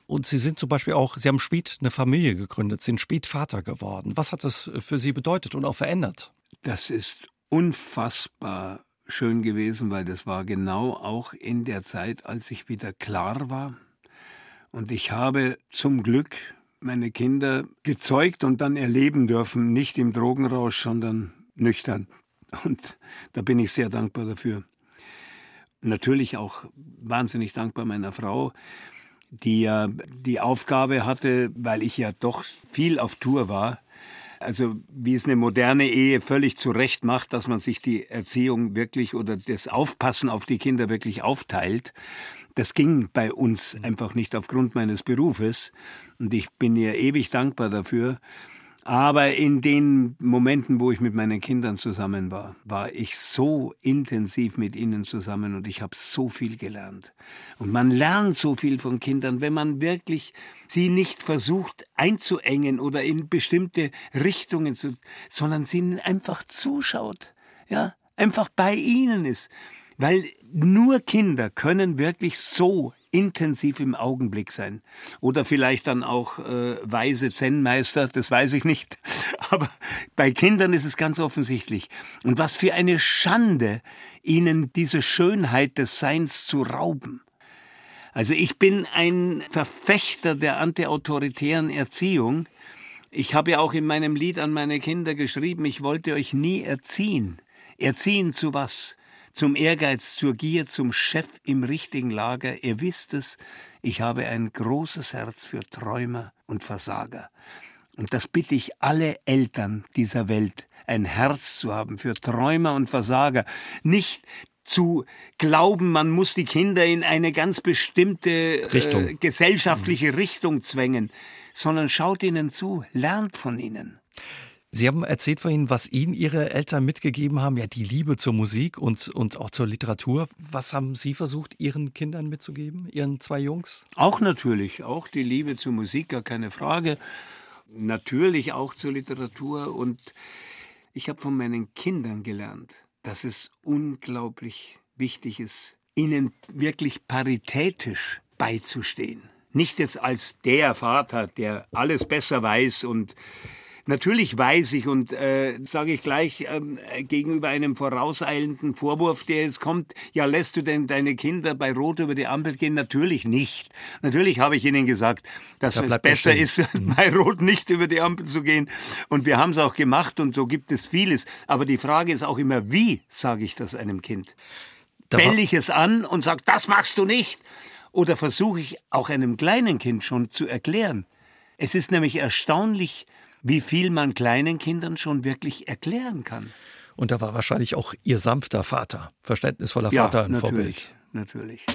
Und Sie sind zum Beispiel auch, Sie haben spät eine Familie gegründet, sind spät Vater geworden. Was hat das für Sie bedeutet und auch verändert? Das ist unfassbar schön gewesen, weil das war genau auch in der Zeit, als ich wieder klar war. Und ich habe zum Glück meine Kinder gezeugt und dann erleben dürfen, nicht im Drogenrausch, sondern nüchtern. Und da bin ich sehr dankbar dafür. Natürlich auch wahnsinnig dankbar meiner Frau, die ja die Aufgabe hatte, weil ich ja doch viel auf Tour war, also wie es eine moderne Ehe völlig zurecht macht, dass man sich die Erziehung wirklich oder das Aufpassen auf die Kinder wirklich aufteilt. Das ging bei uns einfach nicht aufgrund meines Berufes und ich bin ihr ewig dankbar dafür. Aber in den Momenten, wo ich mit meinen Kindern zusammen war, war ich so intensiv mit ihnen zusammen und ich habe so viel gelernt. Und man lernt so viel von Kindern, wenn man wirklich sie nicht versucht einzuengen oder in bestimmte Richtungen zu, sondern sie einfach zuschaut, ja, einfach bei ihnen ist. Weil nur Kinder können wirklich so intensiv im Augenblick sein. Oder vielleicht dann auch äh, weise Zen-Meister, das weiß ich nicht. Aber bei Kindern ist es ganz offensichtlich. Und was für eine Schande, ihnen diese Schönheit des Seins zu rauben. Also ich bin ein Verfechter der antiautoritären Erziehung. Ich habe ja auch in meinem Lied an meine Kinder geschrieben, ich wollte euch nie erziehen. Erziehen zu was? Zum Ehrgeiz, zur Gier, zum Chef im richtigen Lager. Ihr wisst es, ich habe ein großes Herz für Träumer und Versager. Und das bitte ich alle Eltern dieser Welt, ein Herz zu haben für Träumer und Versager, nicht zu glauben, man muss die Kinder in eine ganz bestimmte äh, gesellschaftliche mhm. Richtung zwängen, sondern schaut ihnen zu, lernt von ihnen. Sie haben erzählt vorhin, was Ihnen Ihre Eltern mitgegeben haben, ja, die Liebe zur Musik und, und auch zur Literatur. Was haben Sie versucht, Ihren Kindern mitzugeben, Ihren zwei Jungs? Auch natürlich, auch die Liebe zur Musik, gar keine Frage. Natürlich auch zur Literatur. Und ich habe von meinen Kindern gelernt, dass es unglaublich wichtig ist, ihnen wirklich paritätisch beizustehen. Nicht jetzt als der Vater, der alles besser weiß und Natürlich weiß ich und äh, sage ich gleich ähm, gegenüber einem vorauseilenden Vorwurf, der jetzt kommt, ja, lässt du denn deine Kinder bei Rot über die Ampel gehen? Natürlich nicht. Natürlich habe ich ihnen gesagt, dass da es besser ist, mhm. bei Rot nicht über die Ampel zu gehen. Und wir haben es auch gemacht und so gibt es vieles. Aber die Frage ist auch immer, wie sage ich das einem Kind? Bell ich es an und sage, das machst du nicht? Oder versuche ich auch einem kleinen Kind schon zu erklären? Es ist nämlich erstaunlich, wie viel man kleinen Kindern schon wirklich erklären kann. Und da war wahrscheinlich auch Ihr sanfter Vater, verständnisvoller Vater ein natürlich, Vorbild. Natürlich.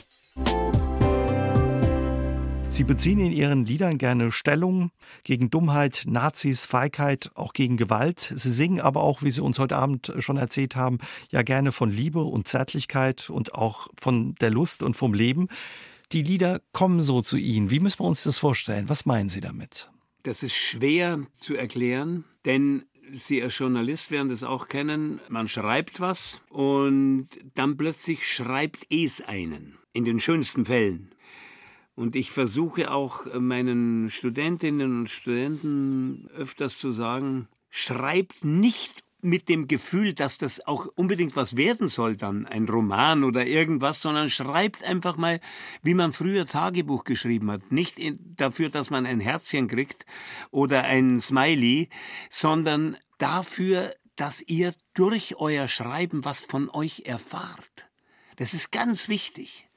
Sie beziehen in Ihren Liedern gerne Stellung gegen Dummheit, Nazis, Feigheit, auch gegen Gewalt. Sie singen aber auch, wie Sie uns heute Abend schon erzählt haben, ja gerne von Liebe und Zärtlichkeit und auch von der Lust und vom Leben. Die Lieder kommen so zu Ihnen. Wie müssen wir uns das vorstellen? Was meinen Sie damit? Das ist schwer zu erklären, denn Sie als Journalist werden das auch kennen. Man schreibt was und dann plötzlich schreibt es einen. In den schönsten Fällen. Und ich versuche auch meinen Studentinnen und Studenten öfters zu sagen, schreibt nicht mit dem Gefühl, dass das auch unbedingt was werden soll, dann ein Roman oder irgendwas, sondern schreibt einfach mal, wie man früher Tagebuch geschrieben hat. Nicht dafür, dass man ein Herzchen kriegt oder ein Smiley, sondern dafür, dass ihr durch euer Schreiben was von euch erfahrt. Das ist ganz wichtig.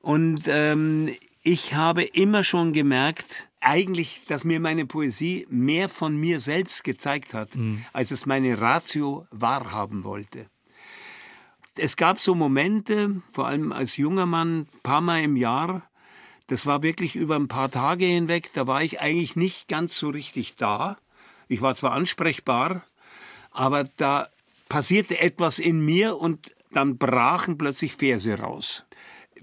Und ähm, ich habe immer schon gemerkt, eigentlich, dass mir meine Poesie mehr von mir selbst gezeigt hat, mhm. als es meine Ratio wahrhaben wollte. Es gab so Momente, vor allem als junger Mann, paar Mal im Jahr, das war wirklich über ein paar Tage hinweg, da war ich eigentlich nicht ganz so richtig da. Ich war zwar ansprechbar, aber da passierte etwas in mir und dann brachen plötzlich Verse raus.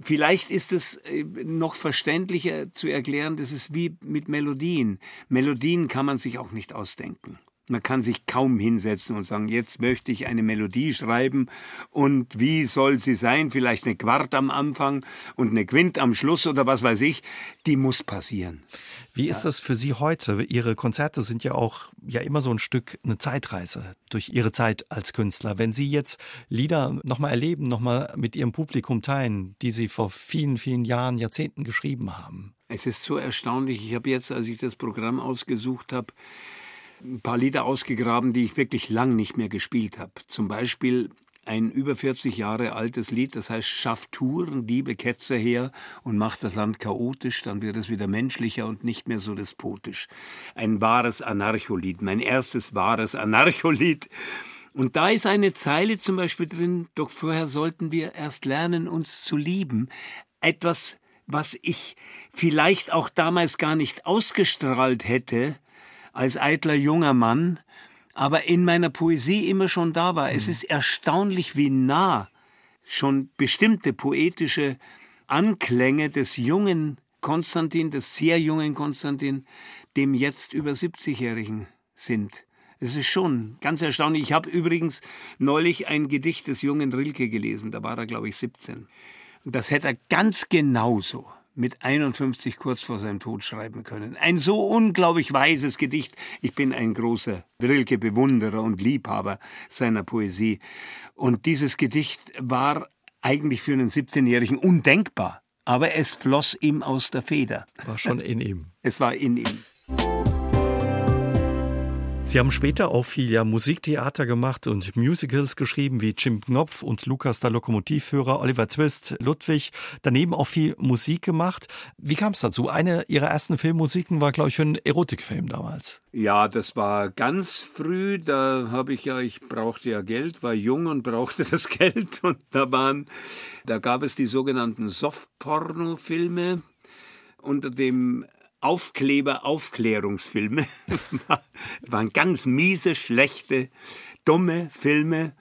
Vielleicht ist es äh, noch verständlicher zu erklären, das ist wie mit Melodien. Melodien kann man sich auch nicht ausdenken. Man kann sich kaum hinsetzen und sagen, jetzt möchte ich eine Melodie schreiben und wie soll sie sein? Vielleicht eine Quart am Anfang und eine Quint am Schluss oder was weiß ich. Die muss passieren. Wie ist das für Sie heute? Ihre Konzerte sind ja auch ja immer so ein Stück eine Zeitreise durch Ihre Zeit als Künstler. Wenn Sie jetzt Lieder nochmal erleben, nochmal mit Ihrem Publikum teilen, die Sie vor vielen, vielen Jahren, Jahrzehnten geschrieben haben. Es ist so erstaunlich. Ich habe jetzt, als ich das Programm ausgesucht habe, ein paar Lieder ausgegraben, die ich wirklich lang nicht mehr gespielt habe. Zum Beispiel ein über 40 Jahre altes Lied, das heißt Schafft Touren, liebe Ketzer her und macht das Land chaotisch, dann wird es wieder menschlicher und nicht mehr so despotisch. Ein wahres Anarcholied, mein erstes wahres Anarcholied. Und da ist eine Zeile zum Beispiel drin, doch vorher sollten wir erst lernen, uns zu lieben. Etwas, was ich vielleicht auch damals gar nicht ausgestrahlt hätte, als eitler junger Mann, aber in meiner Poesie immer schon da war. Mhm. Es ist erstaunlich, wie nah schon bestimmte poetische Anklänge des jungen Konstantin, des sehr jungen Konstantin, dem jetzt über 70-Jährigen sind. Es ist schon ganz erstaunlich. Ich habe übrigens neulich ein Gedicht des jungen Rilke gelesen, da war er, glaube ich, 17. Und das hätte er ganz genauso mit 51 kurz vor seinem Tod schreiben können. Ein so unglaublich weises Gedicht. Ich bin ein großer Rilke-Bewunderer und Liebhaber seiner Poesie. Und dieses Gedicht war eigentlich für einen 17-Jährigen undenkbar. Aber es floss ihm aus der Feder. War schon in ihm. Es war in ihm. Sie haben später auch viel ja, Musiktheater gemacht und Musicals geschrieben, wie Jim Knopf und Lukas der Lokomotivführer, Oliver Twist, Ludwig. Daneben auch viel Musik gemacht. Wie kam es dazu? Eine Ihrer ersten Filmmusiken war, glaube ich, einen Erotikfilm damals. Ja, das war ganz früh. Da habe ich ja, ich brauchte ja Geld, war jung und brauchte das Geld. Und da waren, da gab es die sogenannten Softporno-Filme unter dem Aufkleber Aufklärungsfilme. waren ganz miese, schlechte, dumme Filme.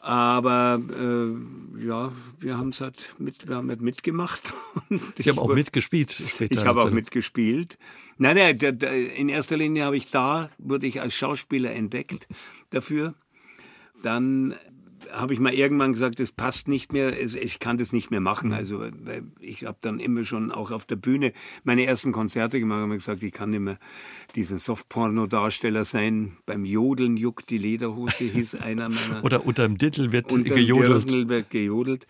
Aber äh, ja, wir haben es halt mit, wir haben halt mitgemacht. Sie haben auch mitgespielt später. Ich habe auch mitgespielt. Nein, nein, in erster Linie habe ich da, wurde ich als Schauspieler entdeckt dafür. Dann habe ich mal irgendwann gesagt, es passt nicht mehr, ich kann das nicht mehr machen. Also ich habe dann immer schon auch auf der Bühne meine ersten Konzerte gemacht und gesagt, ich kann nicht mehr diesen Softporno-Darsteller sein. Beim Jodeln juckt die Lederhose, hieß einer meiner. Oder unter dem Dittel wird unter gejodelt. Dirndl wird gejodelt.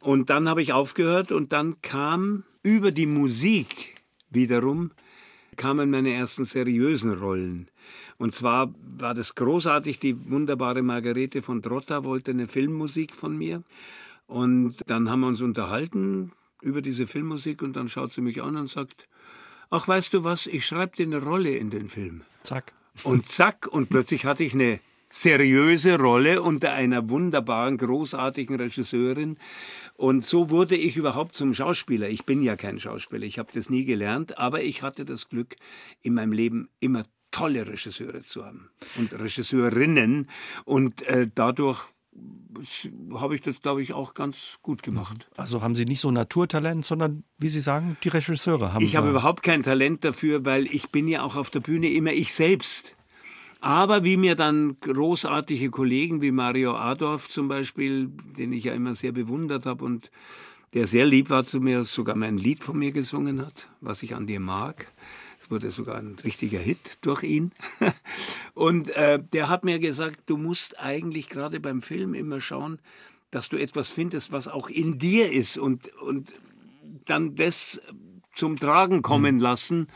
Und dann habe ich aufgehört und dann kam über die Musik wiederum kamen meine ersten seriösen Rollen. Und zwar war das großartig, die wunderbare Margarete von Trotta wollte eine Filmmusik von mir. Und dann haben wir uns unterhalten über diese Filmmusik und dann schaut sie mich an und sagt, ach weißt du was, ich schreibe dir eine Rolle in den Film. Zack. Und zack, und plötzlich hatte ich eine seriöse Rolle unter einer wunderbaren, großartigen Regisseurin. Und so wurde ich überhaupt zum Schauspieler. Ich bin ja kein Schauspieler, ich habe das nie gelernt, aber ich hatte das Glück, in meinem Leben immer tolle Regisseure zu haben und Regisseurinnen und äh, dadurch habe ich das, glaube ich, auch ganz gut gemacht. Also haben Sie nicht so Naturtalent, sondern, wie Sie sagen, die Regisseure haben. Ich habe überhaupt kein Talent dafür, weil ich bin ja auch auf der Bühne immer ich selbst. Aber wie mir dann großartige Kollegen wie Mario Adorf zum Beispiel, den ich ja immer sehr bewundert habe und der sehr lieb war zu mir, sogar mein Lied von mir gesungen hat, was ich an dir mag, es wurde sogar ein richtiger Hit durch ihn. Und äh, der hat mir gesagt, du musst eigentlich gerade beim Film immer schauen, dass du etwas findest, was auch in dir ist und, und dann das zum Tragen kommen mhm. lassen.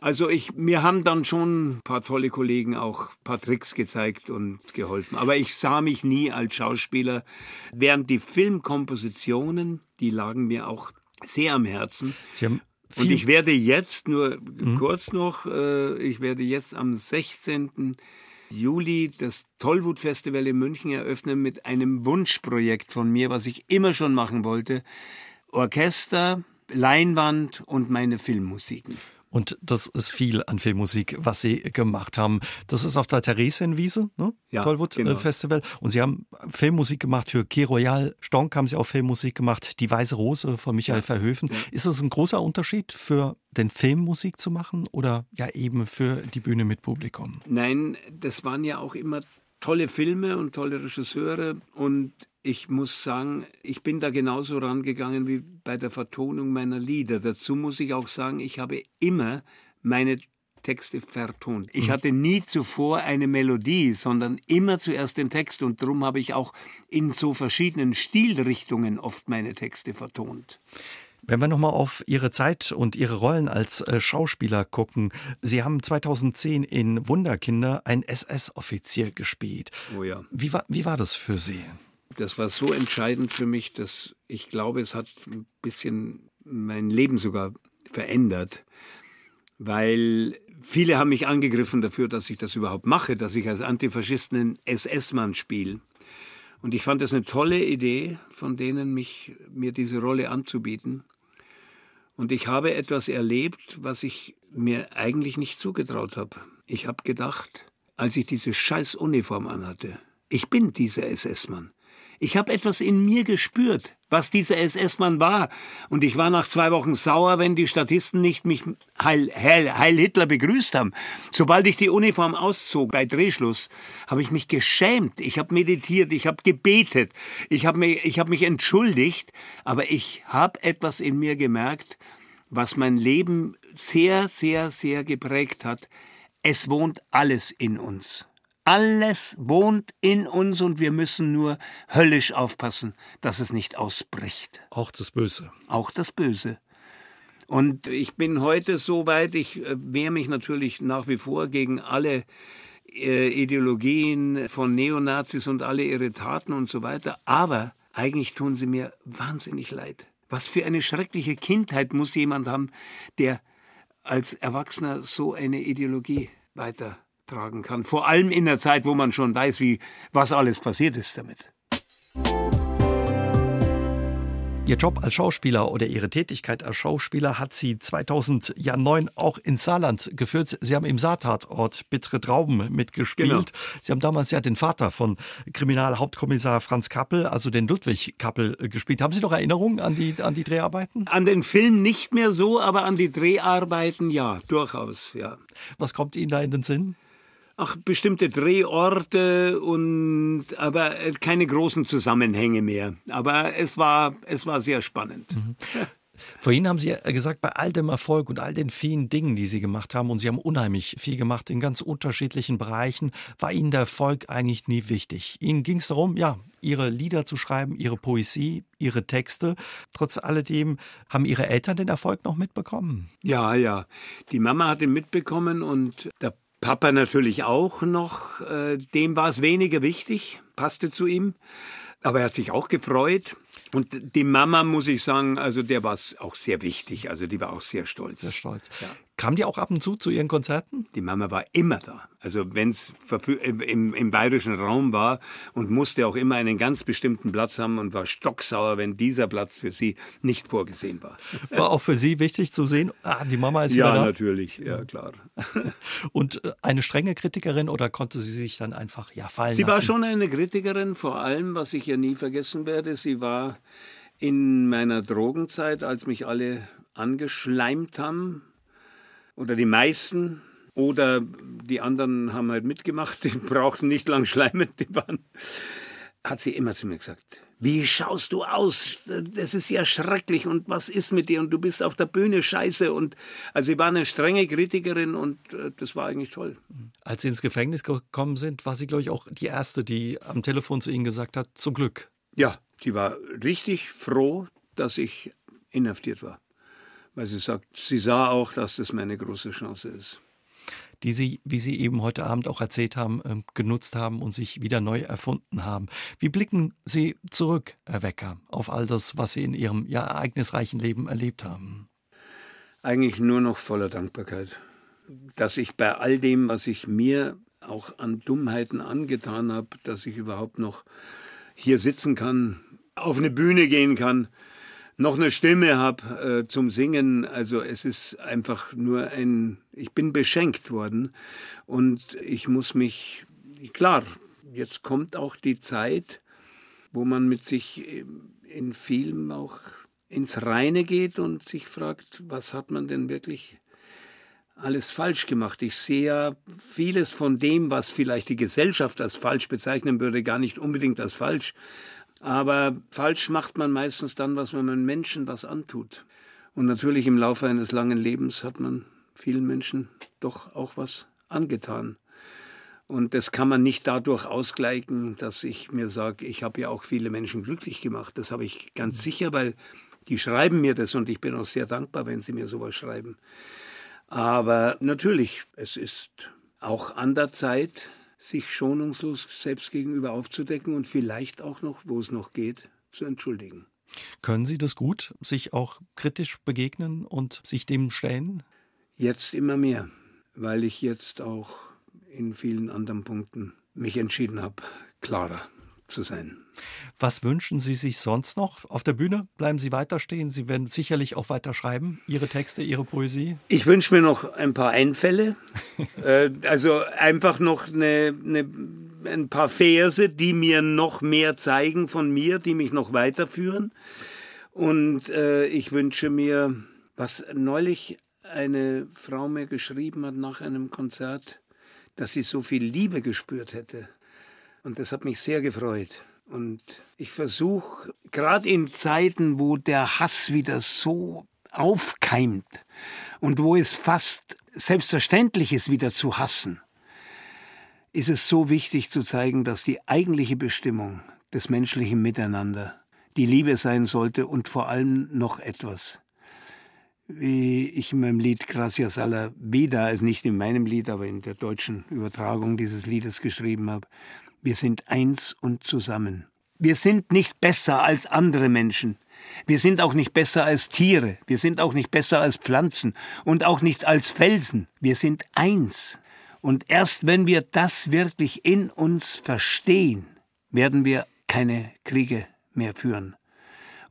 Also ich, mir haben dann schon ein paar tolle Kollegen auch ein paar Tricks gezeigt und geholfen. Aber ich sah mich nie als Schauspieler, während die Filmkompositionen, die lagen mir auch sehr am Herzen. Sie haben und ich werde jetzt, nur mhm. kurz noch, äh, ich werde jetzt am 16. Juli das Tollwut Festival in München eröffnen mit einem Wunschprojekt von mir, was ich immer schon machen wollte. Orchester, Leinwand und meine Filmmusiken. Und das ist viel an Filmmusik, was Sie gemacht haben. Das ist auf der Theresienwiese, ne? Ja, Tollwood genau. Festival. Und Sie haben Filmmusik gemacht für Key Royal. Stonk haben Sie auch Filmmusik gemacht. Die Weiße Rose von Michael ja. Verhöfen. Ja. Ist das ein großer Unterschied für den Film Musik zu machen oder ja eben für die Bühne mit Publikum? Nein, das waren ja auch immer tolle Filme und tolle Regisseure und ich muss sagen, ich bin da genauso rangegangen wie bei der Vertonung meiner Lieder. Dazu muss ich auch sagen, ich habe immer meine Texte vertont. Ich mhm. hatte nie zuvor eine Melodie, sondern immer zuerst den Text und darum habe ich auch in so verschiedenen Stilrichtungen oft meine Texte vertont. Wenn wir nochmal auf Ihre Zeit und Ihre Rollen als äh, Schauspieler gucken. Sie haben 2010 in Wunderkinder ein SS-Offizier gespielt. Oh ja. Wie war, wie war das für Sie? Das war so entscheidend für mich, dass ich glaube, es hat ein bisschen mein Leben sogar verändert, weil viele haben mich angegriffen dafür, dass ich das überhaupt mache, dass ich als Antifaschisten einen SS-Mann spiele. Und ich fand es eine tolle Idee von denen, mich, mir diese Rolle anzubieten. Und ich habe etwas erlebt, was ich mir eigentlich nicht zugetraut habe. Ich habe gedacht, als ich diese scheiß Uniform anhatte, ich bin dieser SS-Mann. Ich habe etwas in mir gespürt, was dieser SS-Mann war. Und ich war nach zwei Wochen sauer, wenn die Statisten nicht mich Heil, Heil, Heil Hitler begrüßt haben. Sobald ich die Uniform auszog bei Drehschluss, habe ich mich geschämt. Ich habe meditiert, ich habe gebetet, ich habe mich, ich hab mich entschuldigt. Aber ich habe etwas in mir gemerkt, was mein Leben sehr, sehr, sehr geprägt hat. Es wohnt alles in uns. Alles wohnt in uns und wir müssen nur höllisch aufpassen, dass es nicht ausbricht. Auch das Böse. Auch das Böse. Und ich bin heute so weit, ich äh, wehre mich natürlich nach wie vor gegen alle äh, Ideologien von Neonazis und alle ihre Taten und so weiter. Aber eigentlich tun sie mir wahnsinnig leid. Was für eine schreckliche Kindheit muss jemand haben, der als Erwachsener so eine Ideologie weitertragen kann. Vor allem in der Zeit, wo man schon weiß, wie, was alles passiert ist damit. Ihr Job als Schauspieler oder Ihre Tätigkeit als Schauspieler hat Sie 2009 auch ins Saarland geführt. Sie haben im Saartatort Bittere Trauben mitgespielt. Genau. Sie haben damals ja den Vater von Kriminalhauptkommissar Franz Kappel, also den Ludwig Kappel, äh, gespielt. Haben Sie noch Erinnerungen an die, an die Dreharbeiten? An den Film nicht mehr so, aber an die Dreharbeiten ja, durchaus, ja. Was kommt Ihnen da in den Sinn? Ach, bestimmte Drehorte und aber keine großen Zusammenhänge mehr. Aber es war, es war sehr spannend. Mhm. Vorhin haben Sie gesagt, bei all dem Erfolg und all den vielen Dingen, die Sie gemacht haben, und Sie haben unheimlich viel gemacht in ganz unterschiedlichen Bereichen, war Ihnen der Erfolg eigentlich nie wichtig. Ihnen ging es darum, ja, Ihre Lieder zu schreiben, Ihre Poesie, Ihre Texte. Trotz alledem haben Ihre Eltern den Erfolg noch mitbekommen? Ja, ja. Die Mama hat ihn mitbekommen und der Papa natürlich auch noch. Äh, dem war es weniger wichtig, passte zu ihm. Aber er hat sich auch gefreut. Und die Mama, muss ich sagen, also der war es auch sehr wichtig. Also die war auch sehr stolz. Sehr stolz. Ja. Kam die auch ab und zu zu ihren Konzerten? Die Mama war immer da. Also wenn es im, im bayerischen Raum war und musste auch immer einen ganz bestimmten Platz haben und war stocksauer, wenn dieser Platz für sie nicht vorgesehen war. War auch für Sie wichtig zu sehen, ah, die Mama ist ja da? Ja, natürlich, ja klar. Und äh, eine strenge Kritikerin oder konnte sie sich dann einfach ja fallen Sie lassen? war schon eine Kritikerin, vor allem, was ich ja nie vergessen werde, sie war in meiner Drogenzeit, als mich alle angeschleimt haben, oder die meisten, oder die anderen haben halt mitgemacht, die brauchten nicht lang schleimen, die waren, hat sie immer zu mir gesagt, wie schaust du aus? Das ist ja schrecklich. Und was ist mit dir? Und du bist auf der Bühne scheiße. Und also sie war eine strenge Kritikerin und äh, das war eigentlich toll. Als Sie ins Gefängnis gekommen sind, war sie glaube ich auch die erste, die am Telefon zu Ihnen gesagt hat, zum Glück. Ja, die war richtig froh, dass ich inhaftiert war weil sie sagt, sie sah auch, dass das meine große Chance ist. Die Sie, wie Sie eben heute Abend auch erzählt haben, ähm, genutzt haben und sich wieder neu erfunden haben. Wie blicken Sie zurück, Herr Wecker, auf all das, was Sie in Ihrem ja ereignisreichen Leben erlebt haben? Eigentlich nur noch voller Dankbarkeit, dass ich bei all dem, was ich mir auch an Dummheiten angetan habe, dass ich überhaupt noch hier sitzen kann, auf eine Bühne gehen kann, noch eine Stimme habe äh, zum Singen. Also es ist einfach nur ein, ich bin beschenkt worden und ich muss mich, klar, jetzt kommt auch die Zeit, wo man mit sich in vielem auch ins Reine geht und sich fragt, was hat man denn wirklich alles falsch gemacht. Ich sehe ja vieles von dem, was vielleicht die Gesellschaft als falsch bezeichnen würde, gar nicht unbedingt als falsch. Aber falsch macht man meistens dann, was man einem Menschen was antut. Und natürlich im Laufe eines langen Lebens hat man vielen Menschen doch auch was angetan. Und das kann man nicht dadurch ausgleichen, dass ich mir sage, ich habe ja auch viele Menschen glücklich gemacht. Das habe ich ganz mhm. sicher, weil die schreiben mir das und ich bin auch sehr dankbar, wenn sie mir sowas schreiben. Aber natürlich, es ist auch an der Zeit, sich schonungslos selbst gegenüber aufzudecken und vielleicht auch noch, wo es noch geht, zu entschuldigen. Können Sie das gut, sich auch kritisch begegnen und sich dem stellen? Jetzt immer mehr, weil ich jetzt auch in vielen anderen Punkten mich entschieden habe, klarer zu sein. Was wünschen Sie sich sonst noch auf der Bühne? Bleiben Sie weiter stehen? Sie werden sicherlich auch weiter schreiben, Ihre Texte, Ihre Poesie? Ich wünsche mir noch ein paar Einfälle. äh, also einfach noch eine, eine, ein paar Verse, die mir noch mehr zeigen von mir, die mich noch weiterführen. Und äh, ich wünsche mir, was neulich eine Frau mir geschrieben hat nach einem Konzert, dass sie so viel Liebe gespürt hätte und das hat mich sehr gefreut. Und ich versuche, gerade in Zeiten, wo der Hass wieder so aufkeimt und wo es fast selbstverständlich ist, wieder zu hassen, ist es so wichtig zu zeigen, dass die eigentliche Bestimmung des menschlichen Miteinander die Liebe sein sollte und vor allem noch etwas. wie ich in meinem Lied Gracias a la Vida, also nicht in meinem Lied, aber in der deutschen Übertragung dieses Liedes geschrieben habe. Wir sind eins und zusammen. Wir sind nicht besser als andere Menschen. Wir sind auch nicht besser als Tiere. Wir sind auch nicht besser als Pflanzen und auch nicht als Felsen. Wir sind eins. Und erst wenn wir das wirklich in uns verstehen, werden wir keine Kriege mehr führen.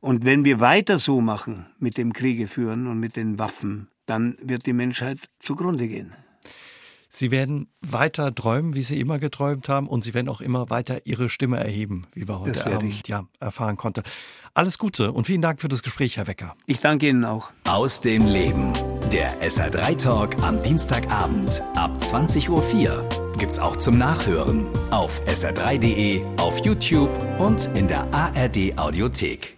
Und wenn wir weiter so machen mit dem Kriege führen und mit den Waffen, dann wird die Menschheit zugrunde gehen. Sie werden weiter träumen, wie Sie immer geträumt haben, und Sie werden auch immer weiter Ihre Stimme erheben, wie wir heute Abend ja, erfahren konnten. Alles Gute und vielen Dank für das Gespräch, Herr Wecker. Ich danke Ihnen auch. Aus dem Leben. Der SR3 Talk am Dienstagabend ab 20.04 Uhr gibt's auch zum Nachhören auf sr3.de, auf YouTube und in der ARD Audiothek.